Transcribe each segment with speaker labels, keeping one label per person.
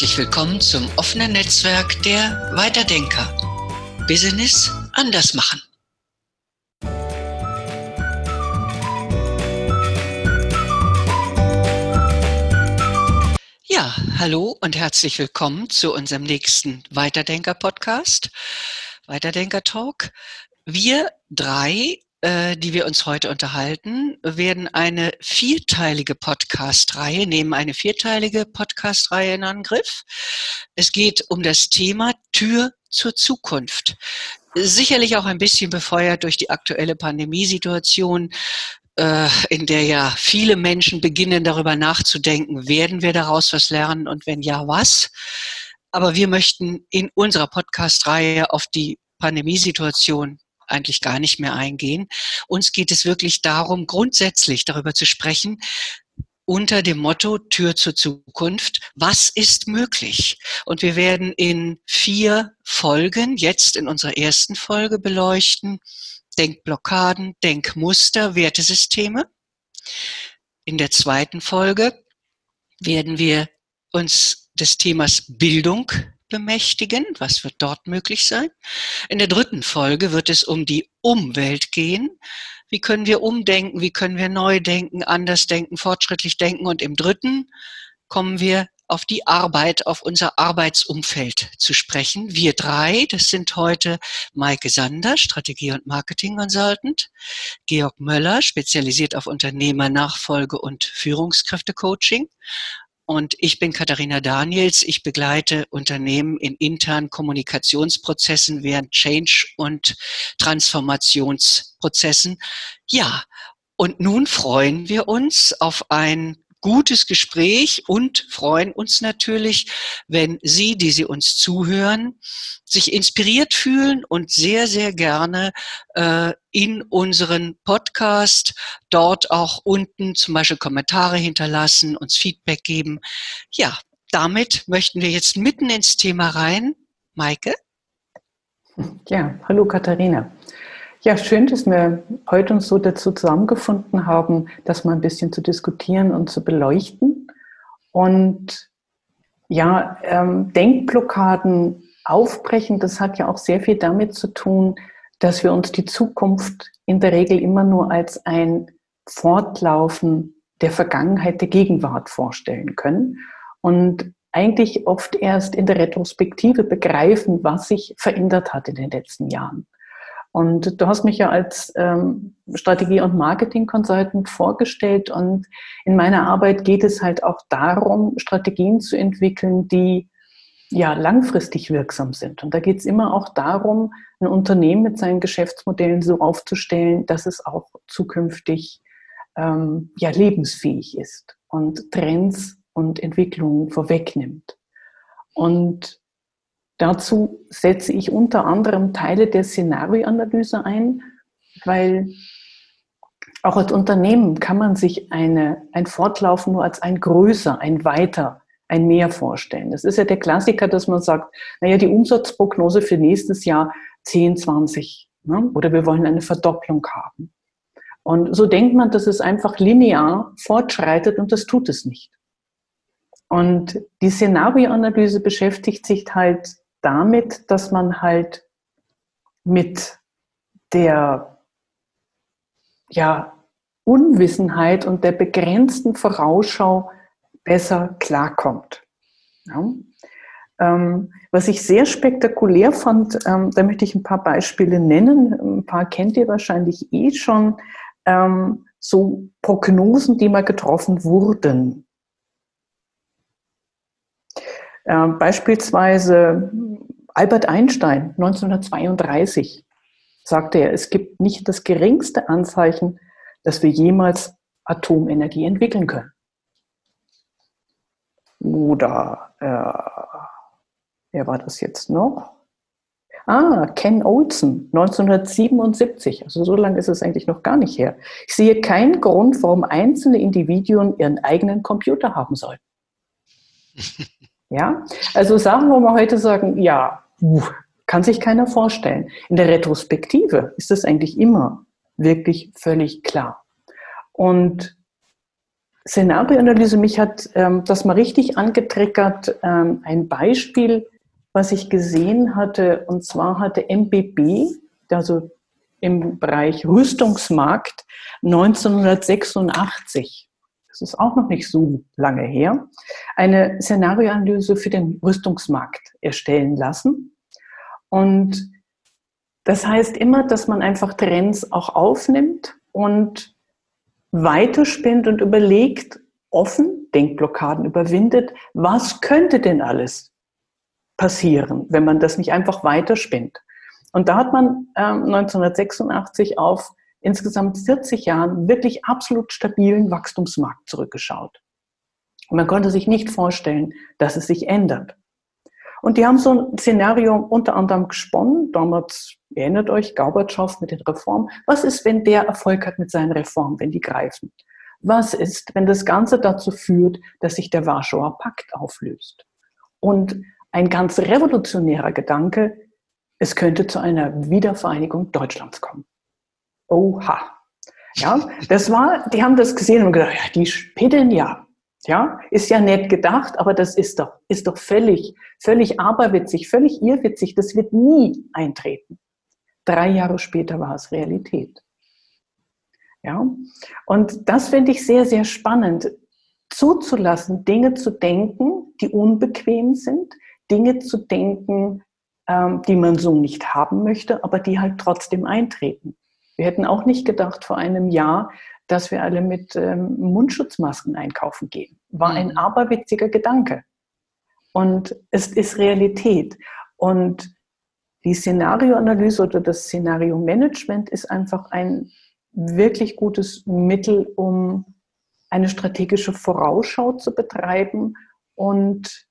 Speaker 1: Herzlich willkommen zum offenen Netzwerk der Weiterdenker. Business anders machen. Ja, hallo und herzlich willkommen zu unserem nächsten Weiterdenker-Podcast, Weiterdenker-Talk. Wir drei äh, die wir uns heute unterhalten, werden eine vierteilige Podcast-Reihe, nehmen eine vierteilige Podcast-Reihe in Angriff. Es geht um das Thema Tür zur Zukunft. Sicherlich auch ein bisschen befeuert durch die aktuelle Pandemiesituation, äh, in der ja viele Menschen beginnen darüber nachzudenken, werden wir daraus was lernen und wenn ja, was? Aber wir möchten in unserer Podcast-Reihe auf die Pandemiesituation eigentlich gar nicht mehr eingehen. Uns geht es wirklich darum, grundsätzlich darüber zu sprechen, unter dem Motto Tür zur Zukunft. Was ist möglich? Und wir werden in vier Folgen, jetzt in unserer ersten Folge beleuchten, Denkblockaden, Denkmuster, Wertesysteme. In der zweiten Folge werden wir uns des Themas Bildung bemächtigen. Was wird dort möglich sein? In der dritten Folge wird es um die Umwelt gehen. Wie können wir umdenken? Wie können wir neu denken, anders denken, fortschrittlich denken? Und im dritten kommen wir auf die Arbeit, auf unser Arbeitsumfeld zu sprechen. Wir drei, das sind heute Maike Sander, Strategie- und Marketing-Consultant, Georg Möller, spezialisiert auf Unternehmernachfolge und Führungskräftecoaching und ich bin Katharina Daniels. Ich begleite Unternehmen in internen Kommunikationsprozessen während Change- und Transformationsprozessen. Ja, und nun freuen wir uns auf ein gutes Gespräch und freuen uns natürlich, wenn Sie, die Sie uns zuhören, sich inspiriert fühlen und sehr, sehr gerne äh, in unseren Podcast dort auch unten zum Beispiel Kommentare hinterlassen, uns Feedback geben. Ja, damit möchten wir jetzt mitten ins Thema rein. Maike?
Speaker 2: Ja, hallo Katharina. Ja, schön, dass wir heute uns so dazu zusammengefunden haben, das mal ein bisschen zu diskutieren und zu beleuchten. Und ja, ähm, Denkblockaden aufbrechen, das hat ja auch sehr viel damit zu tun, dass wir uns die Zukunft in der Regel immer nur als ein Fortlaufen der Vergangenheit, der Gegenwart vorstellen können und eigentlich oft erst in der Retrospektive begreifen, was sich verändert hat in den letzten Jahren. Und du hast mich ja als ähm, Strategie- und Marketing-Consultant vorgestellt und in meiner Arbeit geht es halt auch darum, Strategien zu entwickeln, die ja langfristig wirksam sind. Und da geht es immer auch darum, ein Unternehmen mit seinen Geschäftsmodellen so aufzustellen, dass es auch zukünftig ähm, ja lebensfähig ist und Trends und Entwicklungen vorwegnimmt. Und Dazu setze ich unter anderem Teile der Szenarioanalyse ein, weil auch als Unternehmen kann man sich eine, ein Fortlaufen nur als ein größer, ein weiter, ein mehr vorstellen. Das ist ja der Klassiker, dass man sagt, naja, die Umsatzprognose für nächstes Jahr 10, 20 ne? oder wir wollen eine Verdopplung haben. Und so denkt man, dass es einfach linear fortschreitet und das tut es nicht. Und die Szenarioanalyse beschäftigt sich halt damit, dass man halt mit der ja, Unwissenheit und der begrenzten Vorausschau besser klarkommt. Ja. Ähm, was ich sehr spektakulär fand, ähm, da möchte ich ein paar Beispiele nennen. Ein paar kennt ihr wahrscheinlich eh schon. Ähm, so Prognosen, die mal getroffen wurden. Äh, beispielsweise Albert Einstein 1932 sagte er, es gibt nicht das geringste Anzeichen, dass wir jemals Atomenergie entwickeln können. Oder äh, wer war das jetzt noch? Ah, Ken Olson, 1977. Also so lange ist es eigentlich noch gar nicht her. Ich sehe keinen Grund, warum einzelne Individuen ihren eigenen Computer haben sollten. Ja, also Sachen, wo wir heute sagen, ja, kann sich keiner vorstellen. In der Retrospektive ist das eigentlich immer wirklich völlig klar. Und Szenarioanalyse, mich hat ähm, das mal richtig angetriggert. Ähm, ein Beispiel, was ich gesehen hatte, und zwar hatte MBB, also im Bereich Rüstungsmarkt, 1986, das ist auch noch nicht so lange her, eine Szenarioanalyse für den Rüstungsmarkt erstellen lassen. Und das heißt immer, dass man einfach Trends auch aufnimmt und weiterspinnt und überlegt, offen, Denkblockaden überwindet, was könnte denn alles passieren, wenn man das nicht einfach weiterspinnt. Und da hat man äh, 1986 auf insgesamt 40 Jahren wirklich absolut stabilen Wachstumsmarkt zurückgeschaut. Und man konnte sich nicht vorstellen, dass es sich ändert. Und die haben so ein Szenario unter anderem gesponnen, damals, erinnert euch, Gorbatschow mit den Reformen. Was ist, wenn der Erfolg hat mit seinen Reformen, wenn die greifen? Was ist, wenn das Ganze dazu führt, dass sich der Warschauer Pakt auflöst? Und ein ganz revolutionärer Gedanke, es könnte zu einer Wiedervereinigung Deutschlands kommen. Oha. Ja, das war, die haben das gesehen und gedacht, ja, die spinnen ja. Ja, ist ja nett gedacht, aber das ist doch, ist doch völlig, völlig aberwitzig, völlig irrwitzig. Das wird nie eintreten. Drei Jahre später war es Realität. Ja, und das finde ich sehr, sehr spannend, zuzulassen, Dinge zu denken, die unbequem sind, Dinge zu denken, ähm, die man so nicht haben möchte, aber die halt trotzdem eintreten. Wir hätten auch nicht gedacht vor einem Jahr, dass wir alle mit ähm, Mundschutzmasken einkaufen gehen. War ein mhm. aberwitziger Gedanke. Und es ist Realität. Und die Szenarioanalyse oder das Szenario-Management ist einfach ein wirklich gutes Mittel, um eine strategische Vorausschau zu betreiben und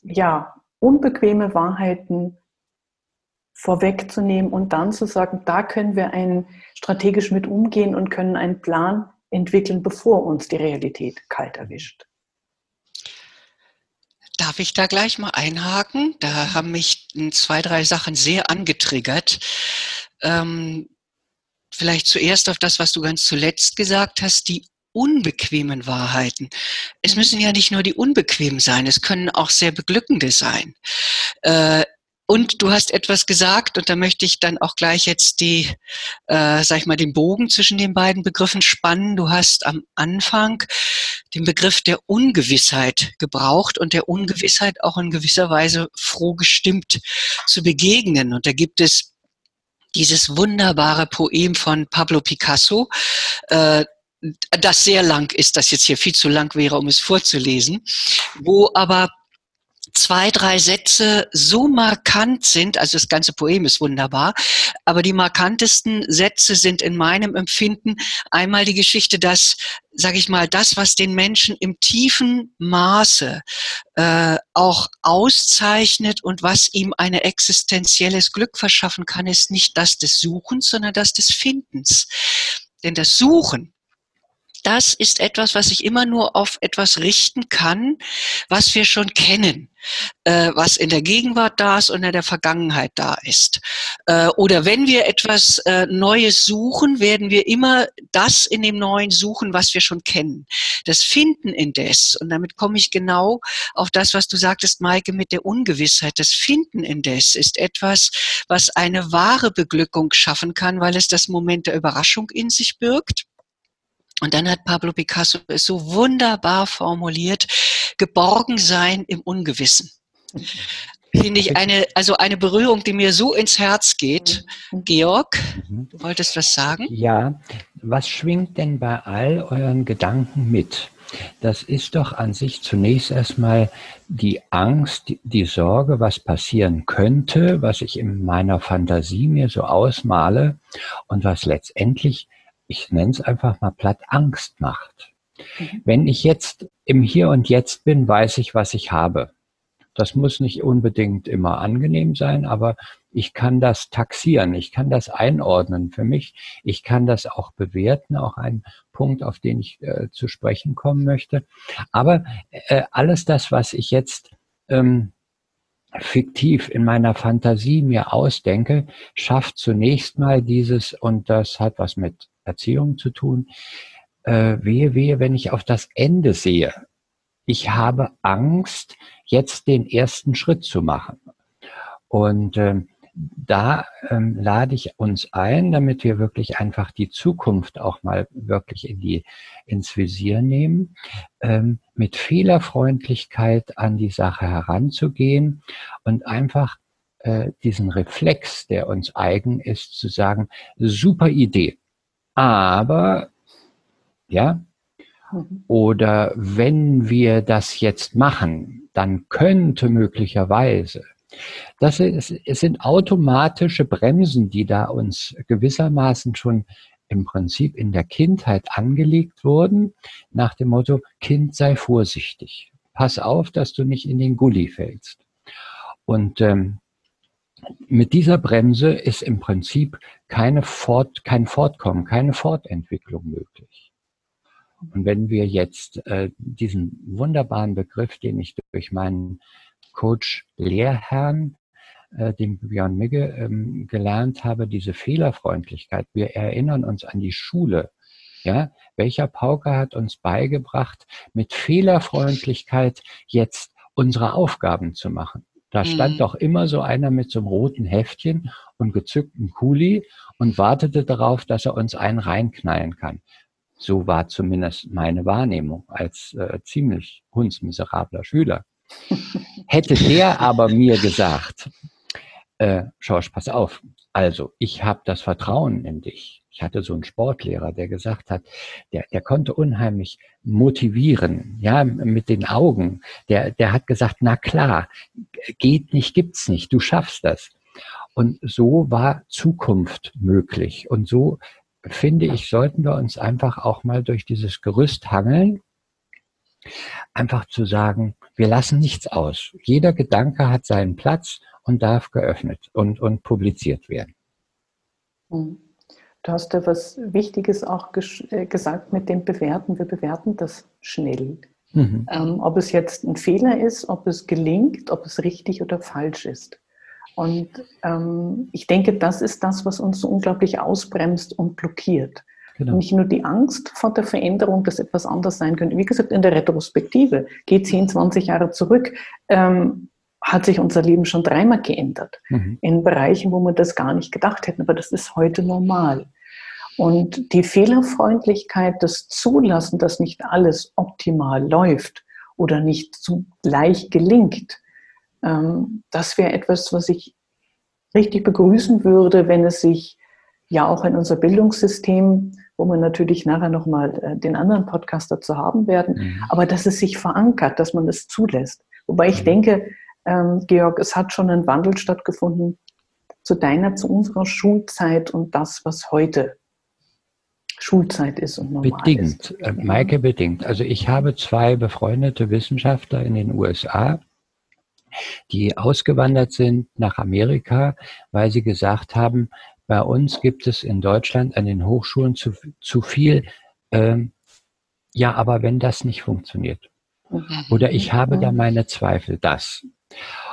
Speaker 2: ja, unbequeme Wahrheiten vorwegzunehmen und dann zu sagen, da können wir ein, strategisch mit umgehen und können einen Plan entwickeln, bevor uns die Realität kalt erwischt.
Speaker 1: Darf ich da gleich mal einhaken? Da haben mich zwei, drei Sachen sehr angetriggert. Ähm, vielleicht zuerst auf das, was du ganz zuletzt gesagt hast, die unbequemen Wahrheiten. Es müssen ja nicht nur die unbequemen sein, es können auch sehr beglückende sein. Äh, und du hast etwas gesagt, und da möchte ich dann auch gleich jetzt die, äh, sag ich mal, den Bogen zwischen den beiden Begriffen spannen. Du hast am Anfang den Begriff der Ungewissheit gebraucht und der Ungewissheit auch in gewisser Weise froh gestimmt zu begegnen. Und da gibt es dieses wunderbare Poem von Pablo Picasso, äh, das sehr lang ist, das jetzt hier viel zu lang wäre, um es vorzulesen, wo aber zwei, drei Sätze so markant sind, also das ganze Poem ist wunderbar, aber die markantesten Sätze sind in meinem Empfinden einmal die Geschichte, dass, sage ich mal, das, was den Menschen im tiefen Maße äh, auch auszeichnet und was ihm ein existenzielles Glück verschaffen kann, ist nicht das des Suchens, sondern das des Findens. Denn das Suchen, das ist etwas, was sich immer nur auf etwas richten kann, was wir schon kennen, äh, was in der Gegenwart da ist und in der Vergangenheit da ist. Äh, oder wenn wir etwas äh, Neues suchen, werden wir immer das in dem Neuen suchen, was wir schon kennen. Das Finden indes, und damit komme ich genau auf das, was du sagtest, Maike, mit der Ungewissheit. Das Finden indes ist etwas, was eine wahre Beglückung schaffen kann, weil es das Moment der Überraschung in sich birgt und dann hat Pablo Picasso es so wunderbar formuliert, geborgen sein im Ungewissen. Finde ich eine, also eine Berührung, die mir so ins Herz geht. Mhm. Georg, mhm. du wolltest was sagen?
Speaker 3: Ja, was schwingt denn bei all euren Gedanken mit? Das ist doch an sich zunächst erstmal die Angst, die Sorge, was passieren könnte, was ich in meiner Fantasie mir so ausmale und was letztendlich ich nenne es einfach mal platt, Angst macht. Mhm. Wenn ich jetzt im Hier und Jetzt bin, weiß ich, was ich habe. Das muss nicht unbedingt immer angenehm sein, aber ich kann das taxieren, ich kann das einordnen für mich, ich kann das auch bewerten, auch ein Punkt, auf den ich äh, zu sprechen kommen möchte. Aber äh, alles das, was ich jetzt ähm, fiktiv in meiner Fantasie mir ausdenke, schafft zunächst mal dieses, und das hat was mit Erziehung zu tun, äh, wehe, wehe, wenn ich auf das Ende sehe. Ich habe Angst, jetzt den ersten Schritt zu machen. Und ähm, da ähm, lade ich uns ein, damit wir wirklich einfach die Zukunft auch mal wirklich in die, ins Visier nehmen, ähm, mit Fehlerfreundlichkeit an die Sache heranzugehen und einfach äh, diesen Reflex, der uns eigen ist, zu sagen, super Idee. Aber, ja, oder wenn wir das jetzt machen, dann könnte möglicherweise das ist, es sind automatische Bremsen, die da uns gewissermaßen schon im Prinzip in der Kindheit angelegt wurden, nach dem Motto, Kind sei vorsichtig. Pass auf, dass du nicht in den Gully fällst. Und ähm, mit dieser Bremse ist im Prinzip keine Fort, kein Fortkommen, keine Fortentwicklung möglich. Und wenn wir jetzt äh, diesen wunderbaren Begriff, den ich durch meinen Coach Lehrherrn, äh, dem Björn Migge, ähm, gelernt habe, diese Fehlerfreundlichkeit. Wir erinnern uns an die Schule. Ja, welcher Pauker hat uns beigebracht, mit Fehlerfreundlichkeit jetzt unsere Aufgaben zu machen? Da stand mhm. doch immer so einer mit so einem roten Heftchen und gezückten Kuli und wartete darauf, dass er uns einen reinknallen kann. So war zumindest meine Wahrnehmung als äh, ziemlich hundsmiserabler Schüler. Hätte der aber mir gesagt, äh, Schorsch, pass auf, also ich habe das Vertrauen in dich. Ich hatte so einen Sportlehrer, der gesagt hat, der, der konnte unheimlich motivieren, ja, mit den Augen. Der, der hat gesagt, na klar, geht nicht, gibt's nicht, du schaffst das. Und so war Zukunft möglich. Und so finde ich, sollten wir uns einfach auch mal durch dieses Gerüst hangeln einfach zu sagen, wir lassen nichts aus. Jeder Gedanke hat seinen Platz und darf geöffnet und, und publiziert werden.
Speaker 2: Hm. Du hast ja was Wichtiges auch äh, gesagt mit dem Bewerten. Wir bewerten das schnell. Mhm. Ähm, ob es jetzt ein Fehler ist, ob es gelingt, ob es richtig oder falsch ist. Und ähm, ich denke, das ist das, was uns so unglaublich ausbremst und blockiert. Genau. Nicht nur die Angst vor der Veränderung, dass etwas anders sein könnte. Wie gesagt, in der Retrospektive, geht 10, 20 Jahre zurück, ähm, hat sich unser Leben schon dreimal geändert. Mhm. In Bereichen, wo wir das gar nicht gedacht hätten. Aber das ist heute normal. Und die Fehlerfreundlichkeit, das Zulassen, dass nicht alles optimal läuft oder nicht so leicht gelingt, ähm, das wäre etwas, was ich richtig begrüßen würde, wenn es sich ja auch in unser Bildungssystem wo wir natürlich nachher nochmal äh, den anderen Podcast dazu haben werden, mhm. aber dass es sich verankert, dass man es zulässt. Wobei ich mhm. denke, ähm, Georg, es hat schon ein Wandel stattgefunden zu deiner, zu unserer Schulzeit und das, was heute Schulzeit ist und normal
Speaker 3: bedingt, ist. Äh, Maike, bedingt. Also ich habe zwei befreundete Wissenschaftler in den USA, die ausgewandert sind nach Amerika, weil sie gesagt haben, bei uns gibt es in Deutschland an den Hochschulen zu, zu viel, ähm, ja, aber wenn das nicht funktioniert. Mhm. Oder ich habe da mhm. meine Zweifel, das.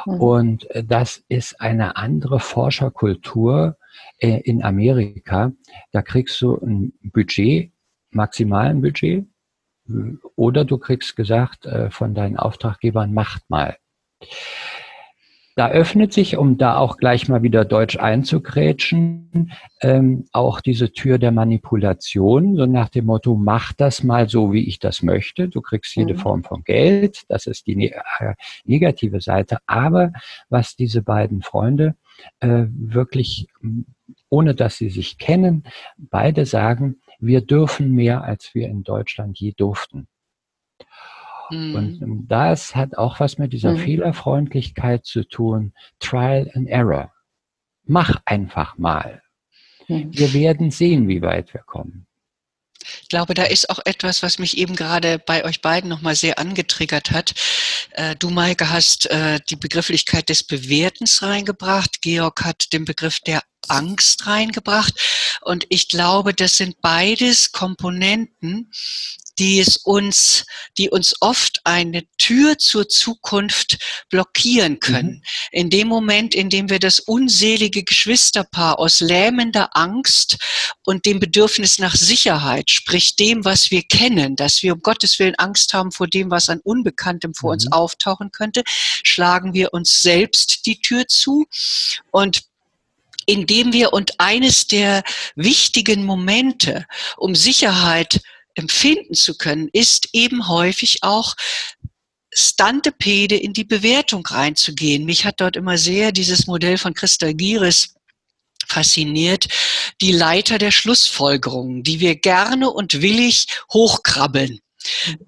Speaker 3: Mhm. Und äh, das ist eine andere Forscherkultur äh, in Amerika. Da kriegst du ein Budget, maximalen Budget, oder du kriegst gesagt äh, von deinen Auftraggebern, macht mal. Da öffnet sich, um da auch gleich mal wieder deutsch einzugrätschen, ähm, auch diese Tür der Manipulation, so nach dem Motto, mach das mal so, wie ich das möchte. Du kriegst jede mhm. Form von Geld, das ist die ne äh, negative Seite. Aber was diese beiden Freunde äh, wirklich, ohne dass sie sich kennen, beide sagen, wir dürfen mehr, als wir in Deutschland je durften. Mhm. Und ähm, das hat auch was mit dieser mhm. Fehlerfreundlichkeit zu tun. Trial and Error. Mach einfach mal. Mhm. Wir werden sehen, wie weit wir kommen.
Speaker 1: Ich glaube, da ist auch etwas, was mich eben gerade bei euch beiden nochmal sehr angetriggert hat. Äh, du, Maike, hast äh, die Begrifflichkeit des Bewertens reingebracht. Georg hat den Begriff der Angst reingebracht. Und ich glaube, das sind beides Komponenten, die es uns, die uns oft eine Tür zur Zukunft blockieren können. Mhm. In dem Moment, in dem wir das unselige Geschwisterpaar aus lähmender Angst und dem Bedürfnis nach Sicherheit, sprich dem, was wir kennen, dass wir um Gottes Willen Angst haben vor dem, was an Unbekanntem vor mhm. uns auftauchen könnte, schlagen wir uns selbst die Tür zu und indem wir und eines der wichtigen Momente, um Sicherheit empfinden zu können, ist eben häufig auch Stantepede in die Bewertung reinzugehen. Mich hat dort immer sehr dieses Modell von Christa Gieres fasziniert, die Leiter der Schlussfolgerungen, die wir gerne und willig hochkrabbeln.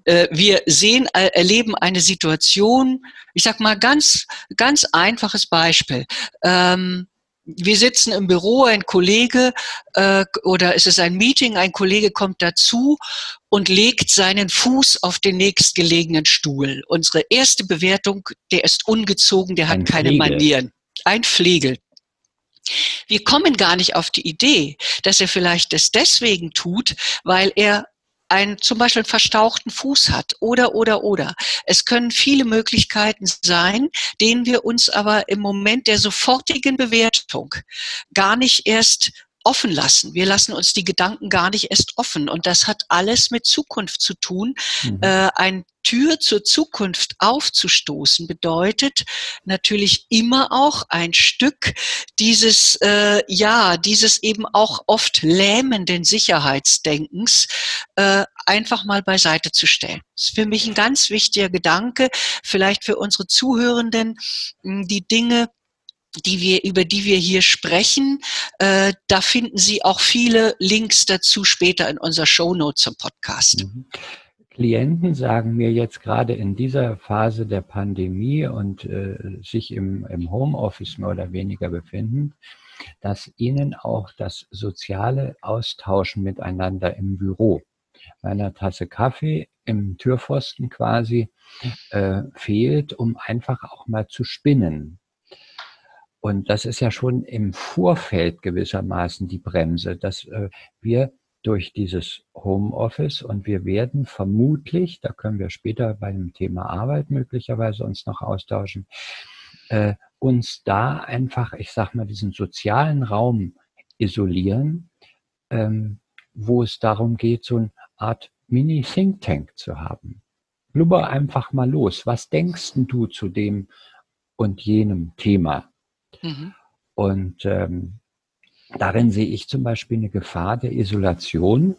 Speaker 1: Äh, wir sehen, äh, erleben eine Situation, ich sag mal ganz, ganz einfaches Beispiel. Ähm, wir sitzen im Büro, ein Kollege äh, oder es ist ein Meeting, ein Kollege kommt dazu und legt seinen Fuß auf den nächstgelegenen Stuhl. Unsere erste Bewertung, der ist ungezogen, der hat ein keine Flegel. Manieren. Ein Flegel. Wir kommen gar nicht auf die Idee, dass er vielleicht das deswegen tut, weil er ein, zum Beispiel einen verstauchten Fuß hat oder, oder, oder. Es können viele Möglichkeiten sein, denen wir uns aber im Moment der sofortigen Bewertung gar nicht erst offen lassen. Wir lassen uns die Gedanken gar nicht erst offen. Und das hat alles mit Zukunft zu tun. Mhm. Äh, ein Tür zur Zukunft aufzustoßen bedeutet natürlich immer auch ein Stück dieses, äh, ja, dieses eben auch oft lähmenden Sicherheitsdenkens äh, einfach mal beiseite zu stellen. Das ist für mich ein ganz wichtiger Gedanke, vielleicht für unsere Zuhörenden, die Dinge die wir, über die wir hier sprechen. Äh, da finden Sie auch viele Links dazu später in unserer Shownote zum Podcast. Mhm.
Speaker 3: Klienten sagen mir jetzt gerade in dieser Phase der Pandemie und äh, sich im, im Homeoffice mehr oder weniger befinden, dass ihnen auch das soziale Austauschen miteinander im Büro, bei einer Tasse Kaffee im Türpfosten quasi, äh, fehlt, um einfach auch mal zu spinnen. Und das ist ja schon im Vorfeld gewissermaßen die Bremse, dass äh, wir durch dieses Homeoffice und wir werden vermutlich, da können wir später bei dem Thema Arbeit möglicherweise uns noch austauschen, äh, uns da einfach, ich sag mal, diesen sozialen Raum isolieren, ähm, wo es darum geht, so eine Art Mini-Think Tank zu haben. Blubber einfach mal los. Was denkst du zu dem und jenem Thema? Mhm. Und ähm, darin sehe ich zum Beispiel eine Gefahr der Isolation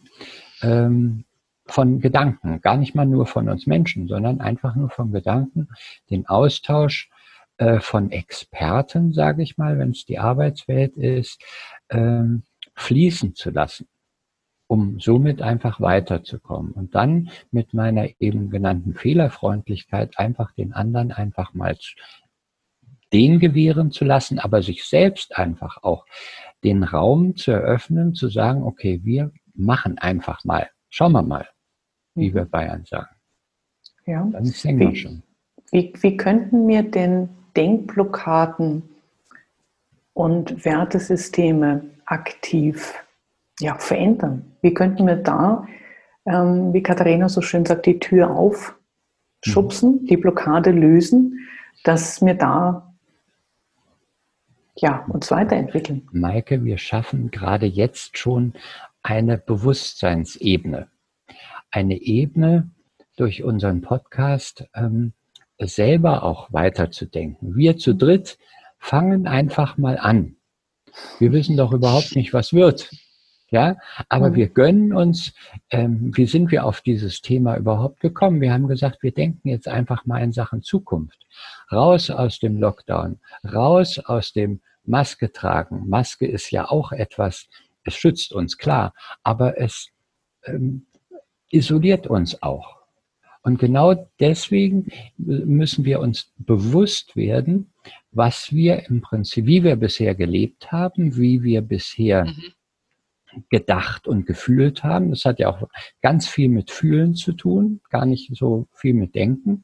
Speaker 3: ähm, von Gedanken, gar nicht mal nur von uns Menschen, sondern einfach nur von Gedanken, den Austausch äh, von Experten, sage ich mal, wenn es die Arbeitswelt ist, ähm, fließen zu lassen, um somit einfach weiterzukommen. Und dann mit meiner eben genannten Fehlerfreundlichkeit einfach den anderen einfach mal den gewähren zu lassen, aber sich selbst einfach auch den Raum zu eröffnen, zu sagen, okay, wir machen einfach mal. Schauen wir mal, wie mhm. wir Bayern sagen.
Speaker 2: Ja. Dann singen wir schon. Wie, wie könnten wir denn Denkblockaden und Wertesysteme aktiv ja, verändern? Wie könnten wir da, ähm, wie Katharina so schön sagt, die Tür aufschubsen, mhm. die Blockade lösen, dass wir da ja, uns weiterentwickeln.
Speaker 3: Maike, wir schaffen gerade jetzt schon eine Bewusstseinsebene. Eine Ebene durch unseren Podcast ähm, selber auch weiterzudenken. Wir zu dritt fangen einfach mal an. Wir wissen doch überhaupt nicht, was wird. Ja, aber mhm. wir gönnen uns, ähm, wie sind wir auf dieses Thema überhaupt gekommen? Wir haben gesagt, wir denken jetzt einfach mal in Sachen Zukunft. Raus aus dem Lockdown, raus aus dem Maske tragen. Maske ist ja auch etwas, es schützt uns, klar, aber es ähm, isoliert uns auch. Und genau deswegen müssen wir uns bewusst werden, was wir im Prinzip, wie wir bisher gelebt haben, wie wir bisher mhm gedacht und gefühlt haben. Das hat ja auch ganz viel mit Fühlen zu tun, gar nicht so viel mit Denken.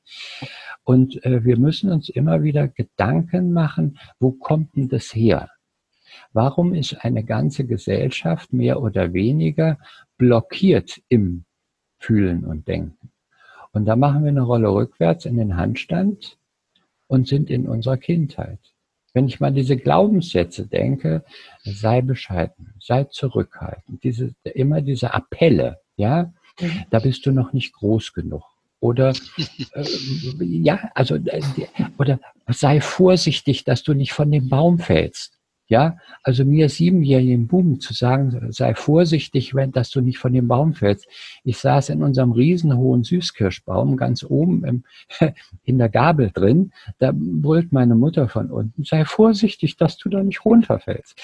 Speaker 3: Und äh, wir müssen uns immer wieder Gedanken machen, wo kommt denn das her? Warum ist eine ganze Gesellschaft mehr oder weniger blockiert im fühlen und denken. Und da machen wir eine Rolle rückwärts in den Handstand und sind in unserer Kindheit. Wenn ich mal diese Glaubenssätze denke, sei bescheiden, sei zurückhaltend, diese, immer diese Appelle, ja, mhm. da bist du noch nicht groß genug. Oder äh, ja, also äh, oder sei vorsichtig, dass du nicht von dem Baum fällst. Ja, also mir siebenjährigen Buben zu sagen, sei vorsichtig, wenn, dass du nicht von dem Baum fällst. Ich saß in unserem riesenhohen Süßkirschbaum ganz oben im, in der Gabel drin. Da brüllt meine Mutter von unten, sei vorsichtig, dass du da nicht runterfällst.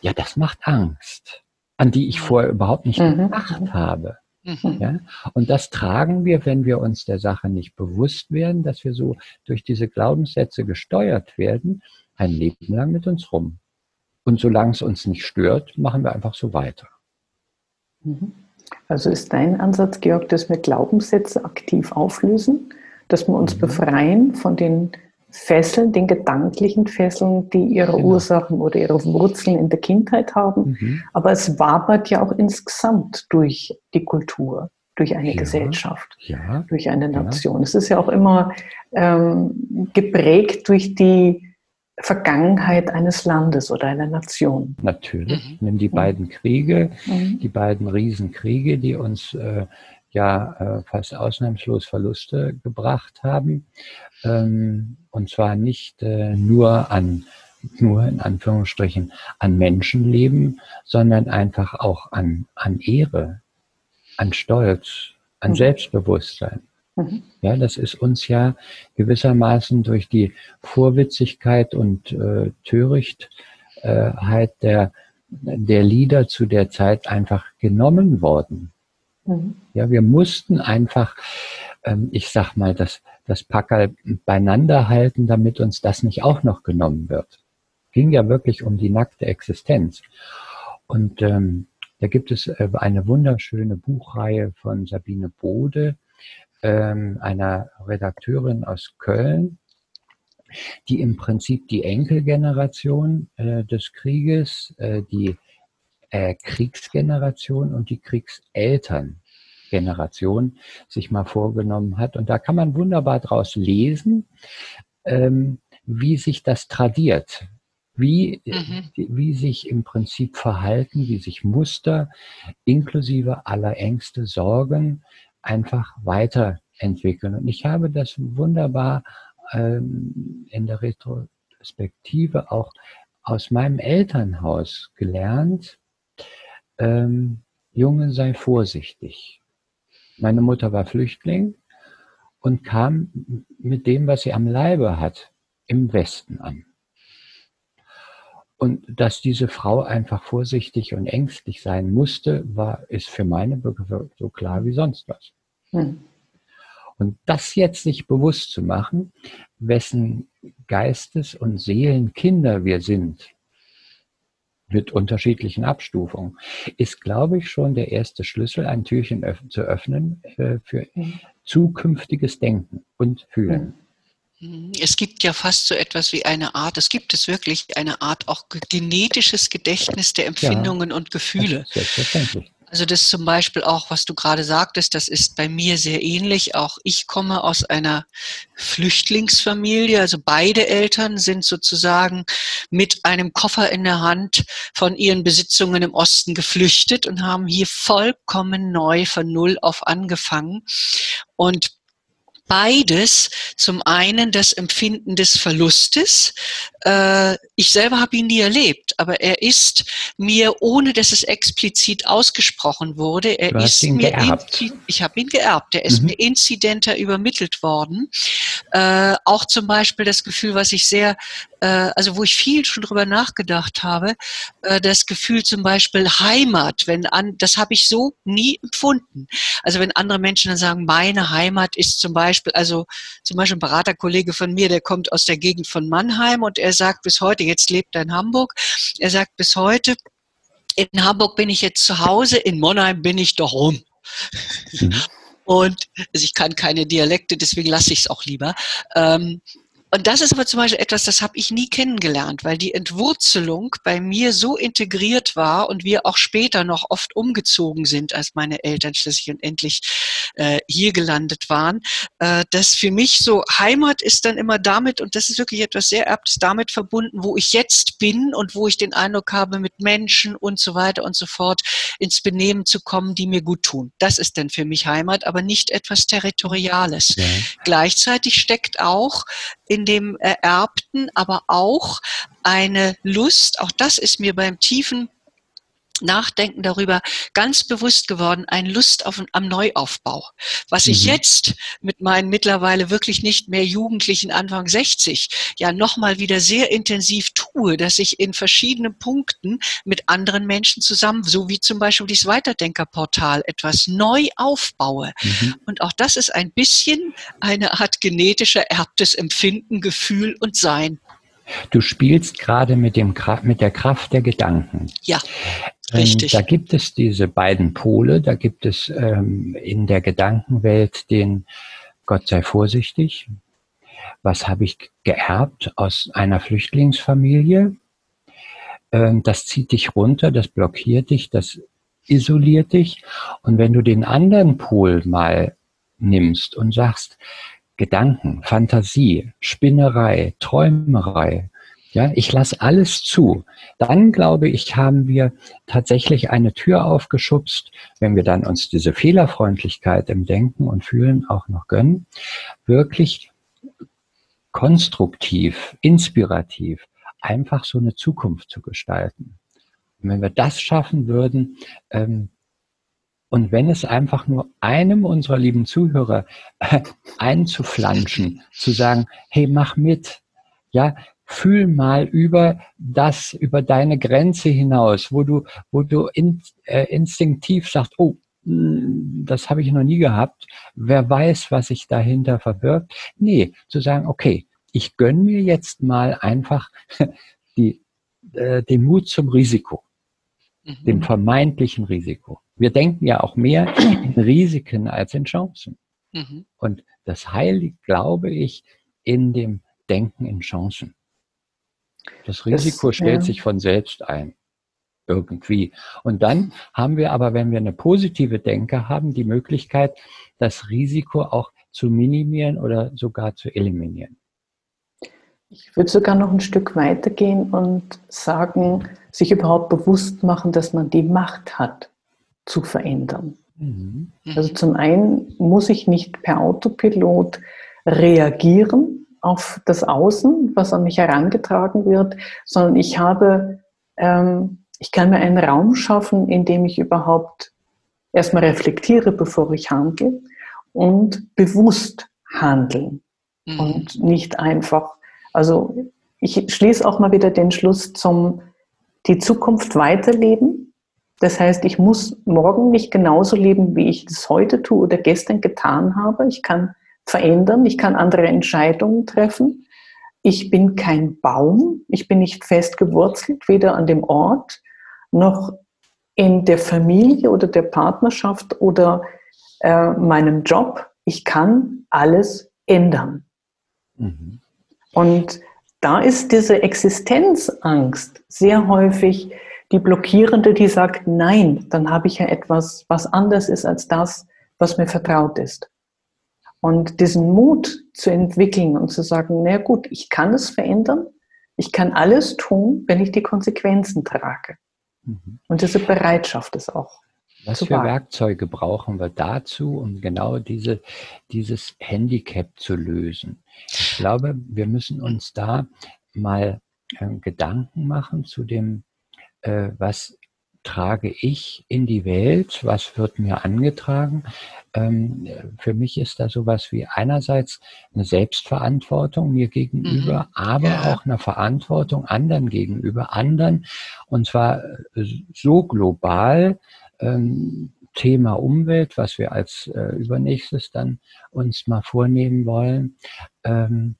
Speaker 3: Ja, das macht Angst, an die ich vorher überhaupt nicht mhm. gedacht habe. Mhm. Ja? Und das tragen wir, wenn wir uns der Sache nicht bewusst werden, dass wir so durch diese Glaubenssätze gesteuert werden, ein Leben lang mit uns rum. Und solange es uns nicht stört, machen wir einfach so weiter.
Speaker 2: Mhm. Also ist dein Ansatz, Georg, dass wir Glaubenssätze aktiv auflösen, dass wir uns mhm. befreien von den Fesseln, den gedanklichen Fesseln, die ihre genau. Ursachen oder ihre Wurzeln in der Kindheit haben. Mhm. Aber es wabert ja auch insgesamt durch die Kultur, durch eine ja. Gesellschaft, ja. durch eine Nation. Ja. Es ist ja auch immer ähm, geprägt durch die Vergangenheit eines Landes oder einer Nation.
Speaker 3: Natürlich. Mhm. Nimm die beiden Kriege, mhm. die beiden Riesenkriege, die uns äh, ja äh, fast ausnahmslos Verluste gebracht haben. Ähm, und zwar nicht äh, nur an, nur in Anführungsstrichen, an Menschenleben, sondern einfach auch an, an Ehre, an Stolz, an mhm. Selbstbewusstsein. Mhm. Ja, das ist uns ja gewissermaßen durch die Vorwitzigkeit und äh, Törichtheit der, der Lieder zu der Zeit einfach genommen worden. Mhm. Ja, wir mussten einfach, ähm, ich sag mal, das, das Packerl beieinander halten, damit uns das nicht auch noch genommen wird. Ging ja wirklich um die nackte Existenz. Und ähm, da gibt es äh, eine wunderschöne Buchreihe von Sabine Bode, ähm, einer Redakteurin aus Köln, die im Prinzip die Enkelgeneration äh, des Krieges, äh, die äh, Kriegsgeneration und die Kriegselterngeneration sich mal vorgenommen hat. Und da kann man wunderbar draus lesen, ähm, wie sich das tradiert, wie, mhm. wie sich im Prinzip Verhalten, wie sich Muster inklusive aller Ängste, Sorgen einfach weiterentwickeln. Und ich habe das wunderbar ähm, in der Retrospektive auch aus meinem Elternhaus gelernt, ähm, Junge, sei vorsichtig. Meine Mutter war Flüchtling und kam mit dem, was sie am Leibe hat, im Westen an. Und dass diese Frau einfach vorsichtig und ängstlich sein musste, war, ist für meine Begriffe so klar wie sonst was. Hm. Und das jetzt sich bewusst zu machen, wessen Geistes- und Seelenkinder wir sind, mit unterschiedlichen Abstufungen, ist, glaube ich, schon der erste Schlüssel, ein Türchen öff zu öffnen äh, für mhm. zukünftiges Denken und Fühlen.
Speaker 1: Mhm. Es gibt ja fast so etwas wie eine Art, es gibt es wirklich, eine Art auch genetisches Gedächtnis der Empfindungen ja, und Gefühle. Selbstverständlich. Also das zum Beispiel auch, was du gerade sagtest, das ist bei mir sehr ähnlich. Auch ich komme aus einer Flüchtlingsfamilie. Also beide Eltern sind sozusagen mit einem Koffer in der Hand von ihren Besitzungen im Osten geflüchtet und haben hier vollkommen neu von Null auf angefangen. Und beides. Zum einen das Empfinden des Verlustes. Äh, ich selber habe ihn nie erlebt, aber er ist mir, ohne dass es explizit ausgesprochen wurde, er ist mir geerbt. ich habe ihn geerbt. Er ist mhm. mir inzidenter übermittelt worden. Äh, auch zum Beispiel das Gefühl, was ich sehr äh, also wo ich viel schon drüber nachgedacht habe, äh, das Gefühl zum Beispiel Heimat, wenn an, das habe ich so nie empfunden. Also wenn andere Menschen dann sagen, meine Heimat ist zum Beispiel, also zum Beispiel ein Beraterkollege von mir, der kommt aus der Gegend von Mannheim und er sagt bis heute, jetzt lebt er in Hamburg, er sagt bis heute, in Hamburg bin ich jetzt zu Hause, in Mannheim bin ich doch rum. Mhm. Und also ich kann keine Dialekte, deswegen lasse ich es auch lieber. Ähm, und das ist aber zum Beispiel etwas, das habe ich nie kennengelernt, weil die Entwurzelung bei mir so integriert war und wir auch später noch oft umgezogen sind, als meine Eltern schließlich und endlich äh, hier gelandet waren, äh, dass für mich so Heimat ist dann immer damit, und das ist wirklich etwas sehr Erbtes, damit verbunden, wo ich jetzt bin und wo ich den Eindruck habe, mit Menschen und so weiter und so fort ins Benehmen zu kommen, die mir gut tun. Das ist denn für mich Heimat, aber nicht etwas Territoriales. Ja. Gleichzeitig steckt auch in dem Ererbten aber auch eine Lust, auch das ist mir beim tiefen Nachdenken darüber ganz bewusst geworden, ein Lust auf, am Neuaufbau. Was ich mhm. jetzt mit meinen mittlerweile wirklich nicht mehr Jugendlichen Anfang 60 ja nochmal wieder sehr intensiv tue, dass ich in verschiedenen Punkten mit anderen Menschen zusammen, so wie zum Beispiel dieses Weiterdenkerportal, etwas neu aufbaue. Mhm. Und auch das ist ein bisschen eine Art genetischer erbtes Empfinden, Gefühl und Sein.
Speaker 3: Du spielst gerade mit, dem, mit der Kraft der Gedanken.
Speaker 1: Ja,
Speaker 3: ähm, richtig. Ähm, da gibt es diese beiden Pole. Da gibt es ähm, in der Gedankenwelt den Gott sei vorsichtig. Was habe ich geerbt aus einer Flüchtlingsfamilie? Ähm, das zieht dich runter, das blockiert dich, das isoliert dich. Und wenn du den anderen Pol mal nimmst und sagst, Gedanken, Fantasie, Spinnerei, Träumerei. Ja, ich lasse alles zu. Dann glaube ich, haben wir tatsächlich eine Tür aufgeschubst, wenn wir dann uns diese Fehlerfreundlichkeit im Denken und Fühlen auch noch gönnen, wirklich konstruktiv, inspirativ, einfach so eine Zukunft zu gestalten. Und wenn wir das schaffen würden, ähm, und wenn es einfach nur einem unserer lieben Zuhörer äh, einzuflanschen, zu sagen, hey, mach mit, ja, fühl mal über das, über deine Grenze hinaus, wo du, wo du in, äh, instinktiv sagst, oh, hm, das habe ich noch nie gehabt. Wer weiß, was sich dahinter verbirgt? Nee, zu sagen, okay, ich gönn mir jetzt mal einfach die, äh, den Mut zum Risiko, mhm. dem vermeintlichen Risiko. Wir denken ja auch mehr in Risiken als in Chancen. Mhm. Und das Heil liegt, glaube ich, in dem Denken in Chancen. Das Risiko das, stellt ja. sich von selbst ein. Irgendwie. Und dann haben wir aber, wenn wir eine positive Denke haben, die Möglichkeit, das Risiko auch zu minimieren oder sogar zu eliminieren.
Speaker 2: Ich würde sogar noch ein Stück weitergehen und sagen, sich überhaupt bewusst machen, dass man die Macht hat zu verändern. Mhm. Also zum einen muss ich nicht per Autopilot reagieren auf das Außen, was an mich herangetragen wird, sondern ich habe, ähm, ich kann mir einen Raum schaffen, in dem ich überhaupt erstmal reflektiere, bevor ich handle und bewusst handeln mhm. und nicht einfach, also ich schließe auch mal wieder den Schluss zum die Zukunft weiterleben das heißt, ich muss morgen nicht genauso leben, wie ich es heute tue oder gestern getan habe. Ich kann verändern, ich kann andere Entscheidungen treffen. Ich bin kein Baum, ich bin nicht fest gewurzelt, weder an dem Ort noch in der Familie oder der Partnerschaft oder äh, meinem Job. Ich kann alles ändern. Mhm. Und da ist diese Existenzangst sehr häufig die Blockierende, die sagt, nein, dann habe ich ja etwas, was anders ist als das, was mir vertraut ist. Und diesen Mut zu entwickeln und zu sagen, na gut, ich kann es verändern, ich kann alles tun, wenn ich die Konsequenzen trage. Mhm. Und diese Bereitschaft ist auch.
Speaker 3: Was für Werkzeuge brauchen wir dazu, um genau diese, dieses Handicap zu lösen? Ich glaube, wir müssen uns da mal äh, Gedanken machen zu dem äh, was trage ich in die Welt, was wird mir angetragen. Ähm, für mich ist da sowas wie einerseits eine Selbstverantwortung mir gegenüber, mhm. aber ja. auch eine Verantwortung anderen gegenüber, anderen, und zwar äh, so global, ähm, Thema Umwelt, was wir als äh, übernächstes dann uns mal vornehmen wollen. Ähm,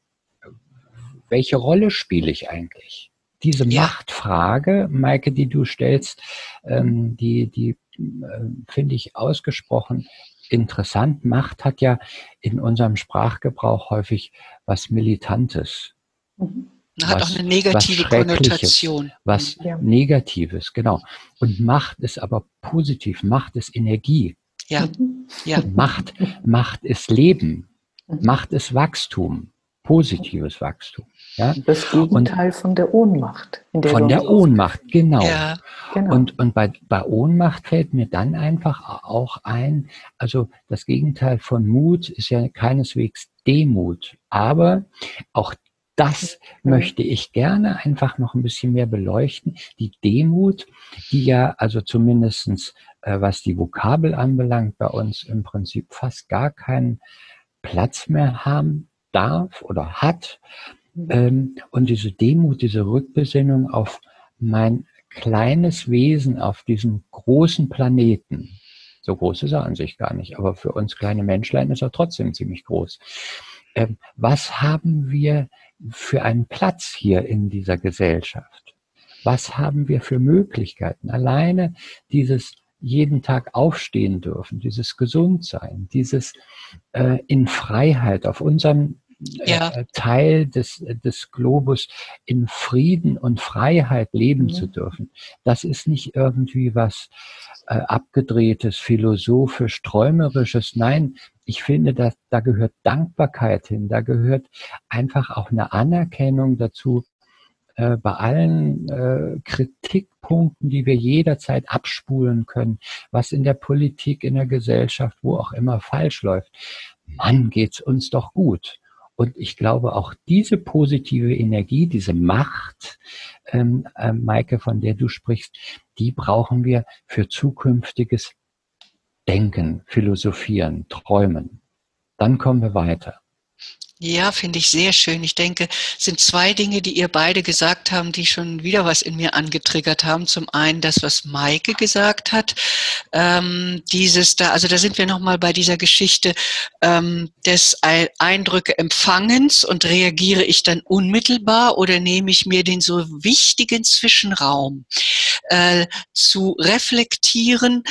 Speaker 3: welche Rolle spiele ich eigentlich? diese ja. Machtfrage, Maike, die du stellst, ähm, die, die äh, finde ich ausgesprochen interessant. Macht hat ja in unserem Sprachgebrauch häufig was Militantes.
Speaker 1: Mhm. Hat was, auch eine negative was Konnotation.
Speaker 3: Was ja. Negatives, genau. Und Macht ist aber positiv. Macht ist Energie.
Speaker 1: Ja. ja.
Speaker 3: Macht, Macht ist Leben. Macht ist Wachstum. Positives Wachstum. Ja?
Speaker 2: Das Gegenteil und von der Ohnmacht.
Speaker 3: Der von der Ohnmacht, genau. Ja. genau. Und, und bei, bei Ohnmacht fällt mir dann einfach auch ein, also das Gegenteil von Mut ist ja keineswegs Demut. Aber auch das möchte ich gerne einfach noch ein bisschen mehr beleuchten. Die Demut, die ja also zumindestens äh, was die Vokabel anbelangt, bei uns im Prinzip fast gar keinen Platz mehr haben darf oder hat. Mhm. Ähm, und diese Demut, diese Rückbesinnung auf mein kleines Wesen auf diesem großen Planeten. So groß ist er an sich gar nicht, aber für uns kleine Menschlein ist er trotzdem ziemlich groß. Ähm, was haben wir für einen Platz hier in dieser Gesellschaft? Was haben wir für Möglichkeiten? Alleine dieses jeden Tag aufstehen dürfen, dieses Gesundsein, dieses äh, in Freiheit auf unserem ja. Teil des, des Globus in Frieden und Freiheit leben mhm. zu dürfen. Das ist nicht irgendwie was äh, abgedrehtes, philosophisch, träumerisches. Nein, ich finde, dass, da gehört Dankbarkeit hin, da gehört einfach auch eine Anerkennung dazu, äh, bei allen äh, Kritikpunkten, die wir jederzeit abspulen können, was in der Politik, in der Gesellschaft, wo auch immer falsch läuft. Mann, geht's uns doch gut. Und ich glaube, auch diese positive Energie, diese Macht, ähm, äh, Maike, von der du sprichst, die brauchen wir für zukünftiges Denken, Philosophieren, Träumen. Dann kommen wir weiter.
Speaker 1: Ja, finde ich sehr schön. Ich denke, es sind zwei Dinge, die ihr beide gesagt haben, die schon wieder was in mir angetriggert haben. Zum einen das, was Maike gesagt hat, ähm, dieses da, also da sind wir nochmal bei dieser Geschichte ähm, des Eindrücke Empfangens und reagiere ich dann unmittelbar oder nehme ich mir den so wichtigen Zwischenraum äh, zu reflektieren,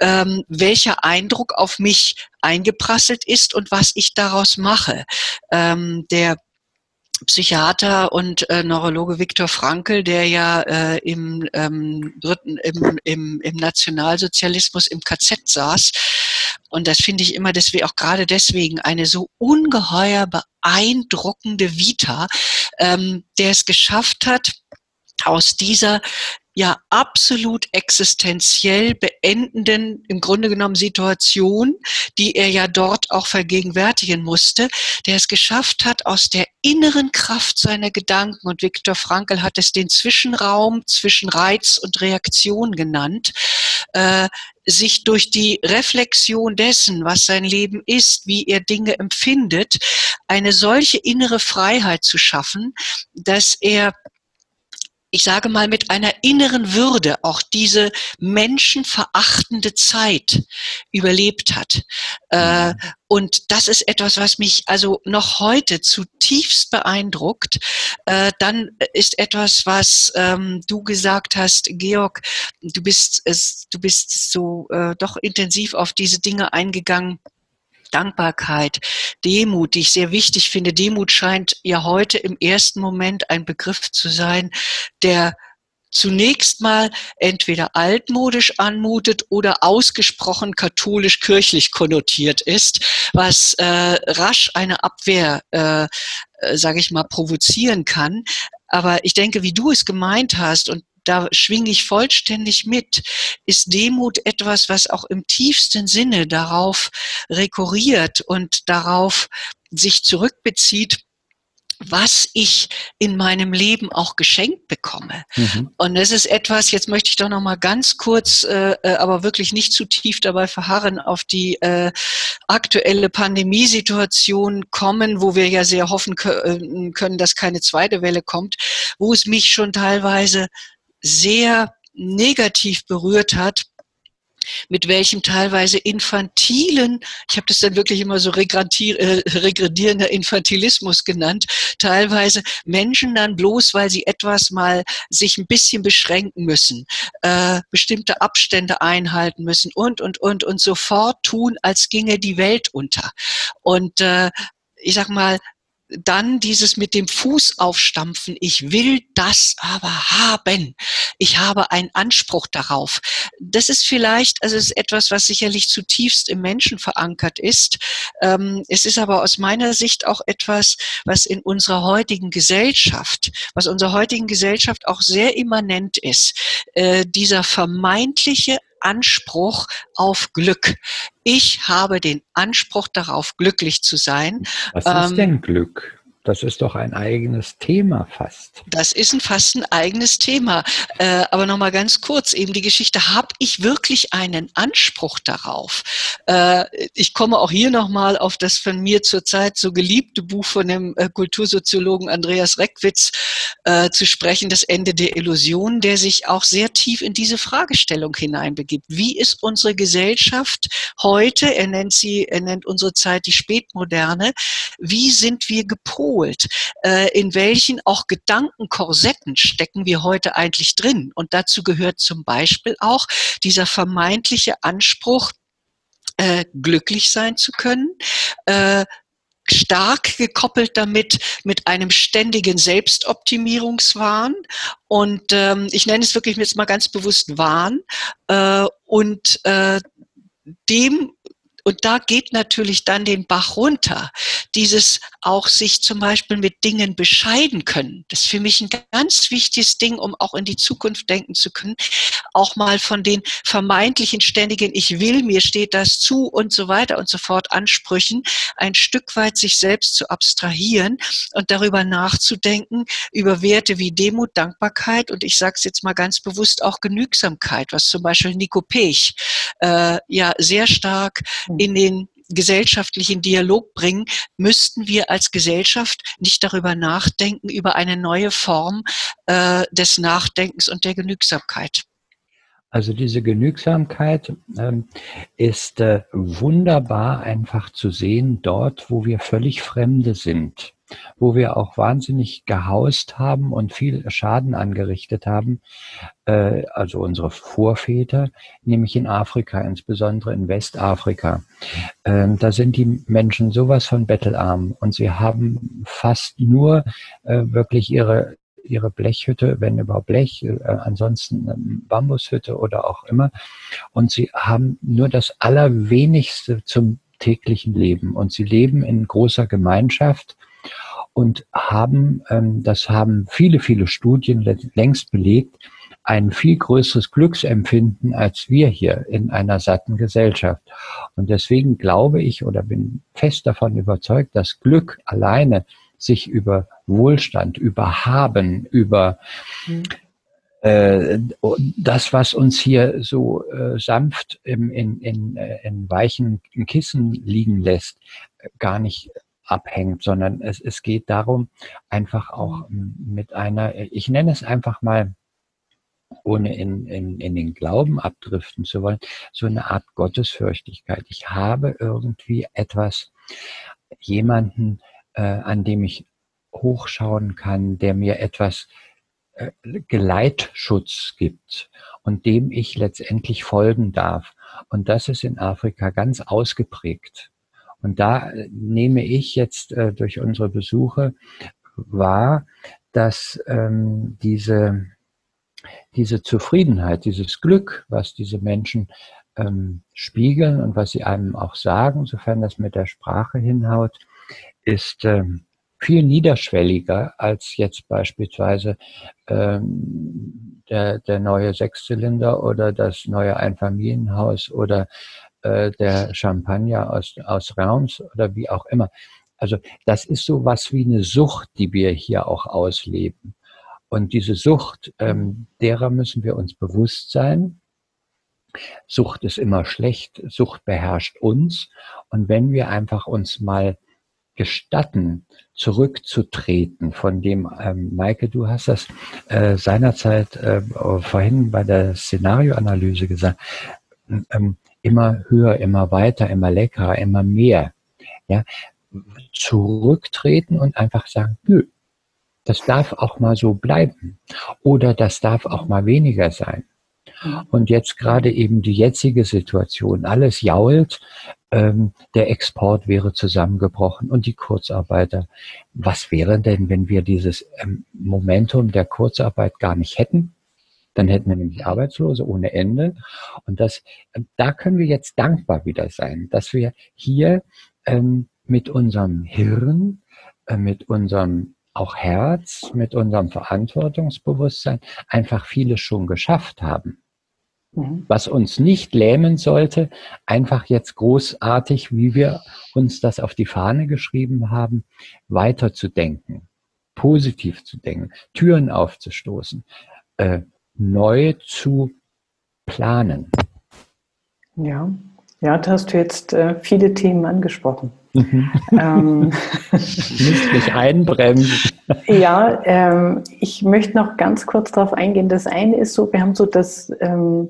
Speaker 1: ähm, welcher Eindruck auf mich eingeprasselt ist und was ich daraus mache. Ähm, der Psychiater und äh, Neurologe Viktor Frankl, der ja äh, im, ähm, dritten, im, im, im Nationalsozialismus im KZ saß. Und das finde ich immer, wir auch gerade deswegen eine so ungeheuer beeindruckende Vita, ähm, der es geschafft hat, aus dieser ja absolut existenziell beendenden, im Grunde genommen Situation, die er ja dort auch vergegenwärtigen musste, der es geschafft hat, aus der inneren Kraft seiner Gedanken, und Viktor Frankl hat es den Zwischenraum zwischen Reiz und Reaktion genannt, äh, sich durch die Reflexion dessen, was sein Leben ist, wie er Dinge empfindet, eine solche innere Freiheit zu schaffen, dass er ich sage mal, mit einer inneren Würde auch diese menschenverachtende Zeit überlebt hat. Äh, mhm. und das ist etwas, was mich also noch heute zutiefst beeindruckt. Äh, dann ist etwas, was ähm, du gesagt hast, Georg, du bist, du bist so äh, doch intensiv auf diese Dinge eingegangen Dankbarkeit, Demut, die ich sehr wichtig finde. Demut scheint ja heute im ersten Moment ein Begriff zu sein, der zunächst mal entweder altmodisch anmutet oder ausgesprochen katholisch-kirchlich konnotiert ist, was äh, rasch eine Abwehr, äh, äh sage ich mal, provozieren kann. Aber ich denke, wie du es gemeint hast, und da schwinge ich vollständig mit, ist Demut etwas, was auch im tiefsten Sinne darauf rekurriert und darauf sich zurückbezieht, was ich in meinem Leben auch geschenkt bekomme. Mhm. Und das ist etwas, jetzt möchte ich doch noch mal ganz kurz, äh, äh aber wirklich nicht zu tief dabei verharren, auf die äh, aktuelle Pandemiesituation kommen, wo wir ja sehr hoffen äh, können, dass keine zweite Welle kommt, wo es mich schon teilweise sehr negativ berührt hat, mit welchem teilweise infantilen, ich habe das dann wirklich immer so äh, regredierender Infantilismus genannt, teilweise Menschen dann bloß, weil sie etwas mal sich ein bisschen beschränken müssen, äh, bestimmte Abstände einhalten müssen und, und, und, und sofort tun, als ginge die Welt unter. Und äh, ich sag mal, dann dieses mit dem Fuß aufstampfen, ich will das aber haben. Ich habe einen Anspruch darauf. Das ist vielleicht, also es ist etwas, was sicherlich zutiefst im Menschen verankert ist. Ähm, es ist aber aus meiner Sicht auch etwas, was in unserer heutigen Gesellschaft, was unserer heutigen Gesellschaft auch sehr immanent ist. Äh, dieser vermeintliche Anspruch auf Glück. Ich habe den Anspruch darauf, glücklich zu sein.
Speaker 3: Was ist ähm, denn Glück? Das ist doch ein eigenes Thema fast.
Speaker 1: Das ist ein, fast ein eigenes Thema. Äh, aber nochmal ganz kurz, eben die Geschichte, habe ich wirklich einen Anspruch darauf? Äh, ich komme auch hier nochmal auf das von mir zurzeit so geliebte Buch von dem äh, Kultursoziologen Andreas Reckwitz äh, zu sprechen, Das Ende der Illusion, der sich auch sehr tief in diese Fragestellung hineinbegibt. Wie ist unsere Gesellschaft heute? Er nennt sie, er nennt unsere Zeit die Spätmoderne. Wie sind wir gepolt? Wiederholt. Äh, in welchen auch Gedankenkorsetten stecken wir heute eigentlich drin? Und dazu gehört zum Beispiel auch dieser vermeintliche Anspruch, äh, glücklich sein zu können, äh, stark gekoppelt damit mit einem ständigen Selbstoptimierungswahn und ähm, ich nenne es wirklich jetzt mal ganz bewusst Wahn äh, und äh, dem und da geht natürlich dann den Bach runter. Dieses auch sich zum Beispiel mit Dingen bescheiden können. Das ist für mich ein ganz wichtiges Ding, um auch in die Zukunft denken zu können. Auch mal von den vermeintlichen ständigen Ich will, mir steht das zu und so weiter und so fort Ansprüchen ein Stück weit sich selbst zu abstrahieren und darüber nachzudenken über Werte wie Demut, Dankbarkeit und ich sage es jetzt mal ganz bewusst auch Genügsamkeit, was zum Beispiel Nico Pech äh, ja sehr stark in den gesellschaftlichen Dialog bringen, müssten wir als Gesellschaft nicht darüber nachdenken, über eine neue Form äh, des Nachdenkens und der Genügsamkeit.
Speaker 3: Also diese Genügsamkeit ähm, ist äh, wunderbar einfach zu sehen dort, wo wir völlig Fremde sind wo wir auch wahnsinnig gehaust haben und viel Schaden angerichtet haben, äh, also unsere Vorväter, nämlich in Afrika, insbesondere in Westafrika. Äh, da sind die Menschen sowas von bettelarm und sie haben fast nur äh, wirklich ihre ihre Blechhütte, wenn überhaupt Blech, äh, ansonsten Bambushütte oder auch immer. Und sie haben nur das Allerwenigste zum täglichen Leben. Und sie leben in großer Gemeinschaft und haben, ähm, das haben viele, viele Studien längst belegt, ein viel größeres Glücksempfinden als wir hier in einer satten Gesellschaft. Und deswegen glaube ich oder bin fest davon überzeugt, dass Glück alleine sich über Wohlstand, über Haben, über mhm. äh, das, was uns hier so äh, sanft im, in, in, äh, in weichen Kissen liegen lässt, gar nicht abhängt, sondern es, es geht darum, einfach auch mhm. mit einer, ich nenne es einfach mal, ohne in, in, in den Glauben abdriften zu wollen, so eine Art Gottesfürchtigkeit. Ich habe irgendwie etwas, jemanden, äh, an dem ich hochschauen kann, der mir etwas äh, Geleitschutz gibt und dem ich letztendlich folgen darf. Und das ist in Afrika ganz ausgeprägt. Und da äh, nehme ich jetzt äh, durch unsere Besuche wahr, dass ähm, diese, diese Zufriedenheit, dieses Glück, was diese Menschen ähm, spiegeln und was sie einem auch sagen, sofern das mit der Sprache hinhaut, ist ähm, viel niederschwelliger als jetzt beispielsweise ähm, der, der neue Sechszylinder oder das neue Einfamilienhaus oder äh, der Champagner aus, aus Reims oder wie auch immer. Also das ist so was wie eine Sucht, die wir hier auch ausleben. Und diese Sucht, ähm, derer müssen wir uns bewusst sein. Sucht ist immer schlecht, Sucht beherrscht uns. Und wenn wir einfach uns mal gestatten, zurückzutreten, von dem, ähm, Maike, du hast das äh, seinerzeit äh, vorhin bei der Szenarioanalyse gesagt, ähm, immer höher, immer weiter, immer leckerer, immer mehr. Ja, zurücktreten und einfach sagen, nö, das darf auch mal so bleiben. Oder das darf auch mal weniger sein. Und jetzt gerade eben die jetzige Situation, alles jault, der Export wäre zusammengebrochen und die Kurzarbeiter. Was wäre denn, wenn wir dieses ähm, Momentum der Kurzarbeit gar nicht hätten? Dann hätten wir nämlich Arbeitslose ohne Ende. Und das, ähm, da können wir jetzt dankbar wieder sein, dass wir hier ähm, mit unserem Hirn, äh, mit unserem auch Herz, mit unserem Verantwortungsbewusstsein einfach vieles schon geschafft haben. Mhm. Was uns nicht lähmen sollte, einfach jetzt großartig, wie wir uns das auf die Fahne geschrieben haben, weiterzudenken, positiv zu denken, Türen aufzustoßen, äh, neu zu planen.
Speaker 2: Ja, ja, da hast du jetzt äh, viele Themen angesprochen. Mhm. Ähm,
Speaker 3: Nicht mich einbremsen.
Speaker 2: Ja, ähm, ich möchte noch ganz kurz darauf eingehen. Das eine ist so, wir haben so das, ähm,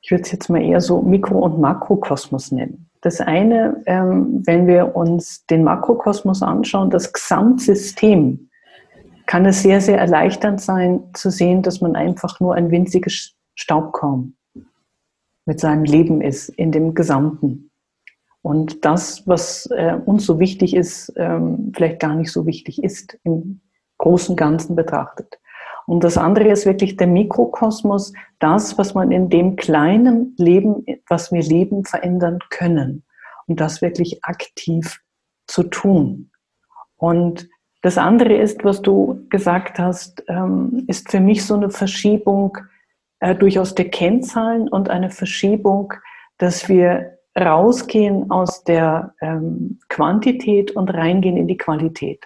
Speaker 2: ich würde es jetzt mal eher so Mikro- und Makrokosmos nennen. Das eine, ähm, wenn wir uns den Makrokosmos anschauen, das Gesamtsystem, kann es sehr, sehr erleichternd sein zu sehen, dass man einfach nur ein winziges Staubkorn mit seinem Leben ist in dem Gesamten. Und das, was äh, uns so wichtig ist, ähm, vielleicht gar nicht so wichtig ist im großen Ganzen betrachtet. Und das andere ist wirklich der Mikrokosmos, das, was man in dem kleinen Leben, was wir leben, verändern können. Und das wirklich aktiv zu tun. Und das andere ist, was du gesagt hast, ähm, ist für mich so eine Verschiebung äh, durchaus der Kennzahlen und eine Verschiebung, dass wir rausgehen aus der ähm, Quantität und reingehen in die Qualität.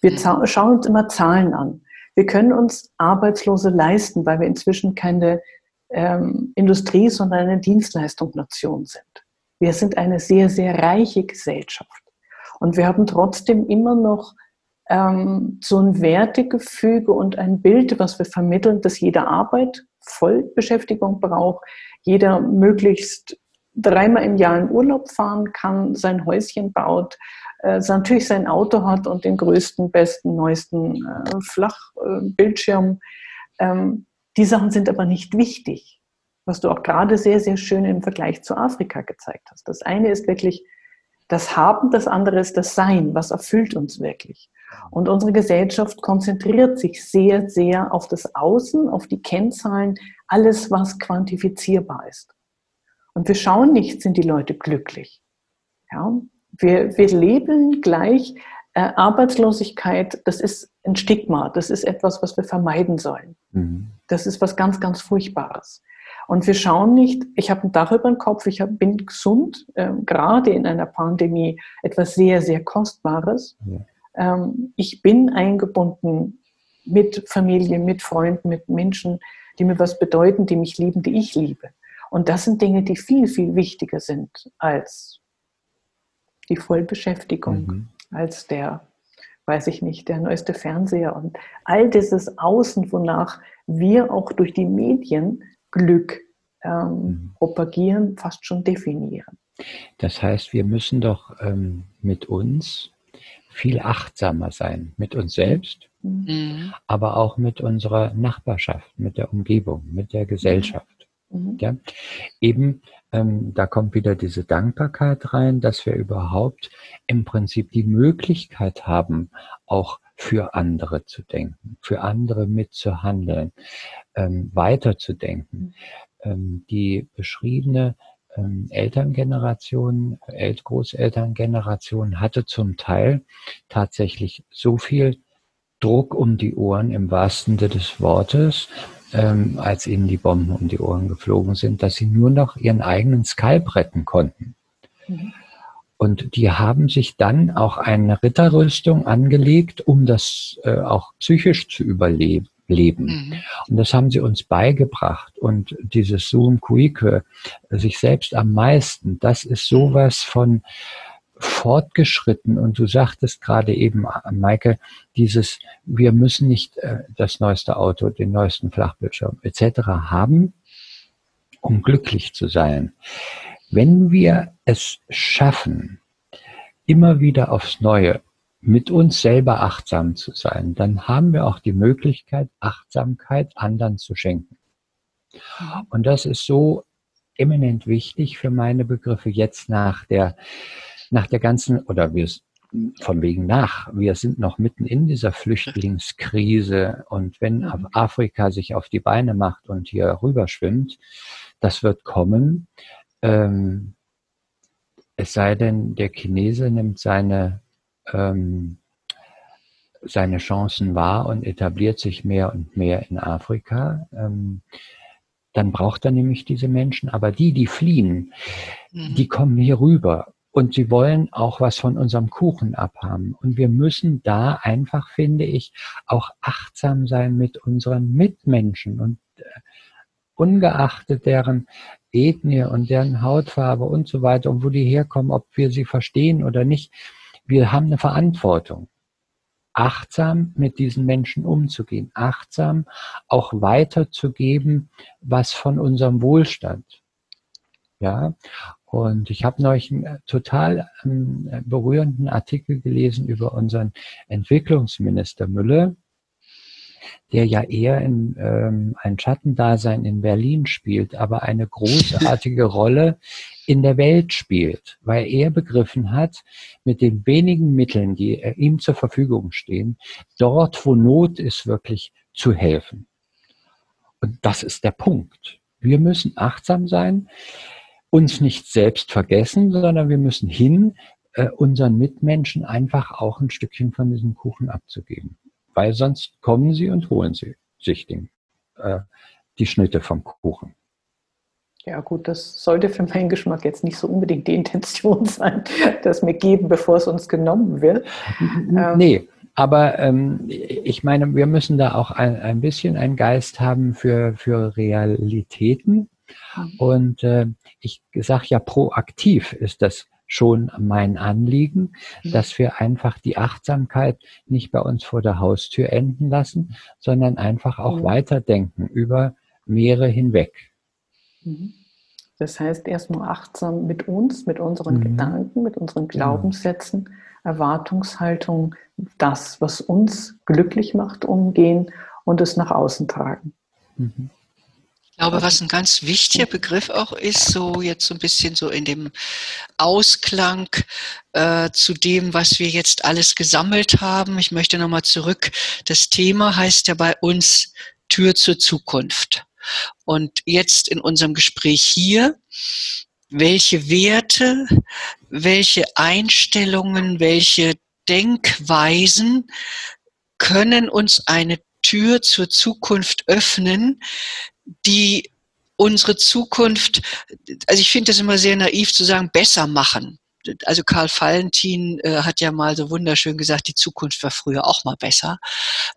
Speaker 2: Wir mhm. schauen uns immer Zahlen an. Wir können uns Arbeitslose leisten, weil wir inzwischen keine ähm, Industrie, sondern eine Dienstleistungsnation sind. Wir sind eine sehr, sehr reiche Gesellschaft. Und wir haben trotzdem immer noch ähm, so ein Wertegefüge und ein Bild, was wir vermitteln, dass jede Arbeit Vollbeschäftigung braucht, jeder möglichst dreimal im Jahr in Urlaub fahren kann, sein Häuschen baut, äh, natürlich sein Auto hat und den größten, besten, neuesten äh, Flachbildschirm. Äh, ähm, die Sachen sind aber nicht wichtig, was du auch gerade sehr, sehr schön im Vergleich zu Afrika gezeigt hast. Das eine ist wirklich das Haben, das andere ist das Sein. Was erfüllt uns wirklich? Und unsere Gesellschaft konzentriert sich sehr, sehr auf das Außen, auf die Kennzahlen, alles, was quantifizierbar ist. Und wir schauen nicht, sind die Leute glücklich. Ja? Wir, wir leben gleich äh, Arbeitslosigkeit, das ist ein Stigma, das ist etwas, was wir vermeiden sollen. Mhm. Das ist was ganz, ganz Furchtbares. Und wir schauen nicht, ich habe ein Dach über den Kopf, ich hab, bin gesund, äh, gerade in einer Pandemie etwas sehr, sehr Kostbares. Ja. Ähm, ich bin eingebunden mit Familie, mit Freunden, mit Menschen, die mir was bedeuten, die mich lieben, die ich liebe. Und das sind Dinge, die viel, viel wichtiger sind als die Vollbeschäftigung, mhm. als der, weiß ich nicht, der neueste Fernseher und all dieses Außen, wonach wir auch durch die Medien Glück ähm, mhm. propagieren, fast schon definieren.
Speaker 3: Das heißt, wir müssen doch ähm, mit uns viel achtsamer sein mit uns selbst, mhm. aber auch mit unserer Nachbarschaft, mit der Umgebung, mit der Gesellschaft. Mhm. Ja? Eben, ähm, da kommt wieder diese Dankbarkeit rein, dass wir überhaupt im Prinzip die Möglichkeit haben, auch für andere zu denken, für andere mitzuhandeln, ähm, weiterzudenken. Mhm. Ähm, die beschriebene ähm, Elterngeneration, El Großelterngeneration hatte zum Teil tatsächlich so viel Druck um die Ohren im wahrsten Sinne des Wortes, ähm, als ihnen die Bomben um die Ohren geflogen sind, dass sie nur noch ihren eigenen Skalp retten konnten. Mhm. Und die haben sich dann auch eine Ritterrüstung angelegt, um das äh, auch psychisch zu überleben leben. Mhm. Und das haben sie uns beigebracht. Und dieses Zoom Quique, sich selbst am meisten, das ist sowas von fortgeschritten. Und du sagtest gerade eben, Maike, dieses, wir müssen nicht äh, das neueste Auto, den neuesten Flachbildschirm etc. haben, um glücklich zu sein. Wenn wir es schaffen, immer wieder aufs Neue mit uns selber achtsam zu sein, dann haben wir auch die Möglichkeit, Achtsamkeit anderen zu schenken. Und das ist so eminent wichtig für meine Begriffe jetzt nach der, nach der ganzen, oder wir von wegen nach. Wir sind noch mitten in dieser Flüchtlingskrise und wenn mhm. Afrika sich auf die Beine macht und hier rüberschwimmt, das wird kommen. Ähm, es sei denn, der Chinese nimmt seine, ähm, seine Chancen wahr und etabliert sich mehr und mehr in Afrika. Ähm, dann braucht er nämlich diese Menschen. Aber die, die fliehen, mhm. die kommen hier rüber und sie wollen auch was von unserem Kuchen abhaben. Und wir müssen da einfach, finde ich, auch achtsam sein mit unseren Mitmenschen und äh, ungeachtet deren Ethnie und deren Hautfarbe und so weiter und wo die herkommen, ob wir sie verstehen oder nicht. Wir haben eine Verantwortung, achtsam mit diesen Menschen umzugehen, achtsam auch weiterzugeben, was von unserem Wohlstand. Ja, und ich habe neulich einen äh, total ähm, berührenden Artikel gelesen über unseren Entwicklungsminister Müller, der ja eher in, ähm, ein Schattendasein in Berlin spielt, aber eine großartige Rolle in der Welt spielt, weil er begriffen hat, mit den wenigen Mitteln, die äh, ihm zur Verfügung stehen, dort, wo Not ist, wirklich zu helfen. Und das ist der Punkt. Wir müssen achtsam sein uns nicht selbst vergessen, sondern wir müssen hin, äh, unseren Mitmenschen einfach auch ein Stückchen von diesem Kuchen abzugeben. Weil sonst kommen sie und holen sie sich den, äh, die Schnitte vom Kuchen.
Speaker 2: Ja gut, das sollte für meinen Geschmack jetzt nicht so unbedingt die Intention sein, dass wir geben, bevor es uns genommen wird.
Speaker 3: Ähm, nee, aber ähm, ich meine, wir müssen da auch ein, ein bisschen einen Geist haben für, für Realitäten Mhm. Und äh, ich sage ja, proaktiv ist das schon mein Anliegen, mhm. dass wir einfach die Achtsamkeit nicht bei uns vor der Haustür enden lassen, sondern einfach auch mhm. weiterdenken über Meere hinweg.
Speaker 2: Mhm. Das heißt, erstmal achtsam mit uns, mit unseren mhm. Gedanken, mit unseren genau. Glaubenssätzen, genau. Erwartungshaltung, das, was uns glücklich macht, umgehen und es nach außen tragen. Mhm
Speaker 1: glaube, was ein ganz wichtiger Begriff auch ist, so jetzt so ein bisschen so in dem Ausklang äh, zu dem, was wir jetzt alles gesammelt haben. Ich möchte nochmal zurück. Das Thema heißt ja bei uns Tür zur Zukunft. Und jetzt in unserem Gespräch hier, welche Werte, welche Einstellungen, welche Denkweisen können uns eine Tür zur Zukunft öffnen, die unsere Zukunft, also ich finde das immer sehr naiv zu sagen, besser machen. Also Karl Valentin äh, hat ja mal so wunderschön gesagt, die Zukunft war früher auch mal besser.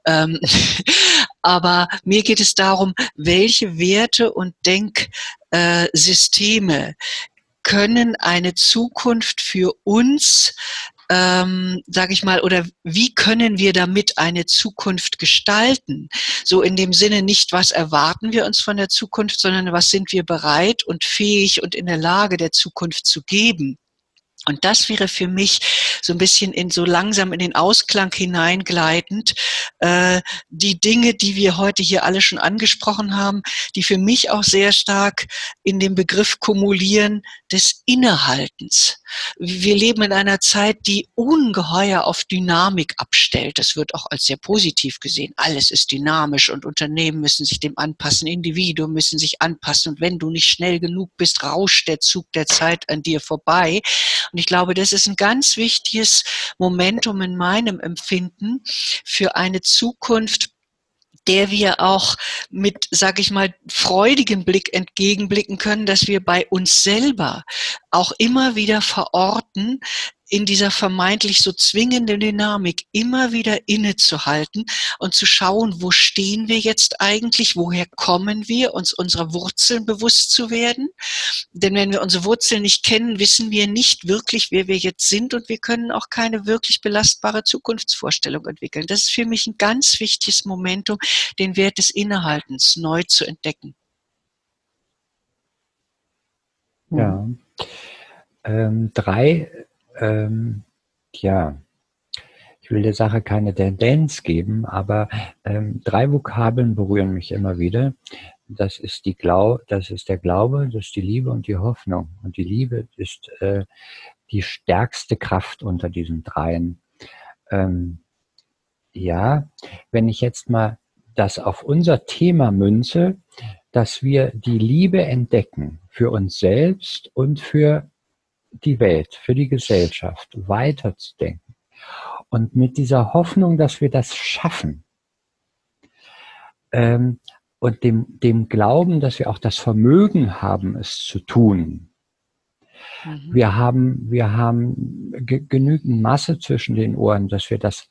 Speaker 1: Ähm, aber mir geht es darum, welche Werte und Denksysteme äh, können eine Zukunft für uns ähm, sage ich mal, oder wie können wir damit eine Zukunft gestalten? So in dem Sinne nicht, was erwarten wir uns von der Zukunft, sondern was sind wir bereit und fähig und in der Lage der Zukunft zu geben. Und das wäre für mich so ein bisschen in so langsam in den Ausklang hineingleitend äh, die Dinge, die wir heute hier alle schon angesprochen haben, die für mich auch sehr stark in dem Begriff kumulieren des Innehaltens. Wir leben in einer Zeit, die ungeheuer auf Dynamik abstellt. Das wird auch als sehr positiv gesehen. Alles ist dynamisch und Unternehmen müssen sich dem anpassen, Individuen müssen sich anpassen und wenn du nicht schnell genug bist, rauscht der Zug der Zeit an dir vorbei. Und ich glaube, das ist ein ganz wichtiges Momentum in meinem Empfinden für eine Zukunft, der wir auch mit, sage ich mal, freudigem Blick entgegenblicken können, dass wir bei uns selber auch immer wieder verorten, in dieser vermeintlich so zwingenden Dynamik immer wieder innezuhalten und zu schauen, wo stehen wir jetzt eigentlich, woher kommen wir, uns unserer Wurzeln bewusst zu werden. Denn wenn wir unsere Wurzeln nicht kennen, wissen wir nicht wirklich, wer wir jetzt sind und wir können auch keine wirklich belastbare Zukunftsvorstellung entwickeln. Das ist für mich ein ganz wichtiges Momentum, den Wert des Innehaltens neu zu entdecken.
Speaker 3: Ja. Ähm, drei ähm, ja, ich will der Sache keine Tendenz geben, aber ähm, drei Vokabeln berühren mich immer wieder. das ist die Glau, das ist der Glaube, das ist die Liebe und die Hoffnung. Und die Liebe ist äh, die stärkste Kraft unter diesen dreien. Ähm, ja, wenn ich jetzt mal das auf unser Thema münze, dass wir die Liebe entdecken für uns selbst und für die Welt, für die Gesellschaft weiterzudenken. Und mit dieser Hoffnung, dass wir das schaffen ähm, und dem, dem Glauben, dass wir auch das Vermögen haben, es zu tun. Mhm. Wir haben, wir haben genügend Masse zwischen den Ohren, dass wir das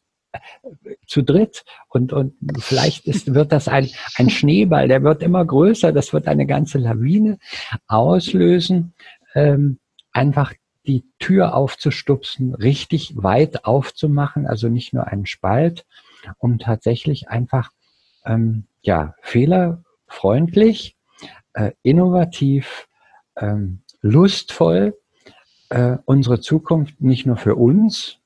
Speaker 3: zu dritt und, und vielleicht ist, wird das ein, ein Schneeball, der wird immer größer, das wird eine ganze Lawine auslösen, ähm, einfach die Tür aufzustupsen, richtig weit aufzumachen, also nicht nur einen Spalt, um tatsächlich einfach ähm, ja fehlerfreundlich, äh, innovativ, ähm, lustvoll äh, unsere Zukunft nicht nur für uns,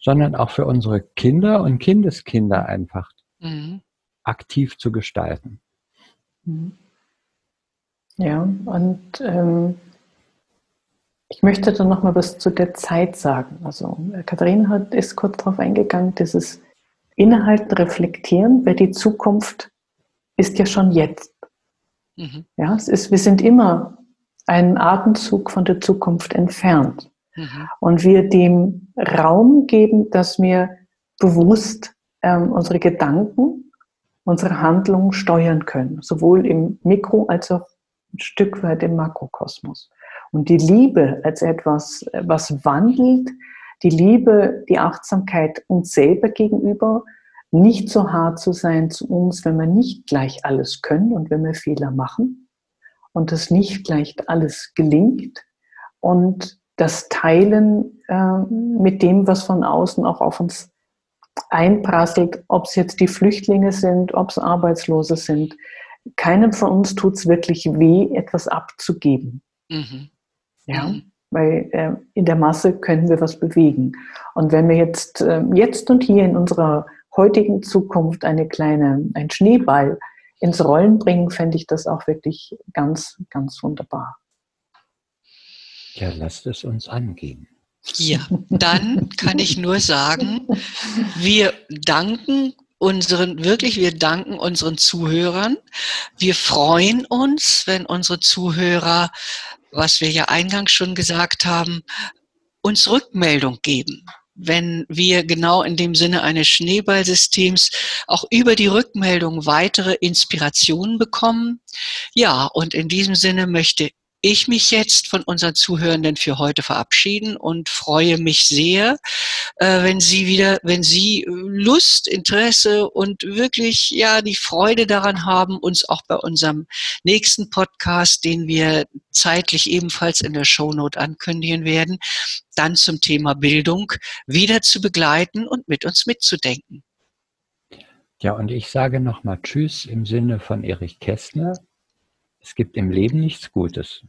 Speaker 3: sondern auch für unsere Kinder und Kindeskinder einfach mhm. aktiv zu gestalten.
Speaker 2: Mhm. Ja, und ähm, ich möchte dann noch mal was zu der Zeit sagen. Also Katharina hat, ist kurz darauf eingegangen, dieses Innehalten, Reflektieren, weil die Zukunft ist ja schon jetzt. Mhm. Ja, es ist, wir sind immer einen Atemzug von der Zukunft entfernt. Mhm. Und wir dem Raum geben, dass wir bewusst ähm, unsere Gedanken, unsere Handlungen steuern können, sowohl im Mikro- als auch ein Stück weit im Makrokosmos. Und die Liebe als etwas, was wandelt, die Liebe, die Achtsamkeit uns selber gegenüber, nicht so hart zu sein zu uns, wenn wir nicht gleich alles können und wenn wir Fehler machen und das nicht gleich alles gelingt und das Teilen äh, mit dem, was von außen auch auf uns einprasselt, ob es jetzt die Flüchtlinge sind, ob es Arbeitslose sind. Keinem von uns tut es wirklich weh, etwas abzugeben. Mhm. Ja, mhm. weil äh, in der Masse können wir was bewegen. Und wenn wir jetzt, äh, jetzt und hier in unserer heutigen Zukunft eine kleine, ein Schneeball ins Rollen bringen, fände ich das auch wirklich ganz, ganz wunderbar.
Speaker 3: Ja, lasst es uns angehen.
Speaker 1: Ja, dann kann ich nur sagen, wir danken unseren, wirklich, wir danken unseren Zuhörern. Wir freuen uns, wenn unsere Zuhörer, was wir ja eingangs schon gesagt haben, uns Rückmeldung geben wenn wir genau in dem Sinne eines Schneeballsystems auch über die Rückmeldung weitere Inspirationen bekommen. Ja, und in diesem Sinne möchte ich mich jetzt von unseren Zuhörenden für heute verabschieden und freue mich sehr, äh, wenn Sie wieder, wenn Sie Lust, Interesse und wirklich ja die Freude daran haben, uns auch bei unserem nächsten Podcast, den wir zeitlich ebenfalls in der Shownote ankündigen werden, dann zum Thema Bildung wieder zu begleiten und mit uns mitzudenken.
Speaker 3: Ja, und ich sage nochmal Tschüss im Sinne von Erich Kästner. Es gibt im Leben nichts Gutes.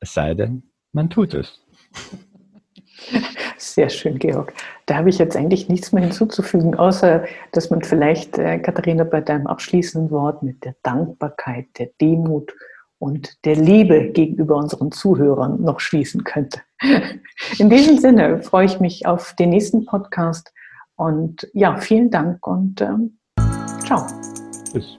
Speaker 3: Es sei denn, man tut es.
Speaker 2: Sehr schön, Georg. Da habe ich jetzt eigentlich nichts mehr hinzuzufügen, außer dass man vielleicht, äh, Katharina, bei deinem abschließenden Wort mit der Dankbarkeit, der Demut und der Liebe gegenüber unseren Zuhörern noch schließen könnte. In diesem Sinne freue ich mich auf den nächsten Podcast und ja, vielen Dank und ähm, ciao. Tschüss.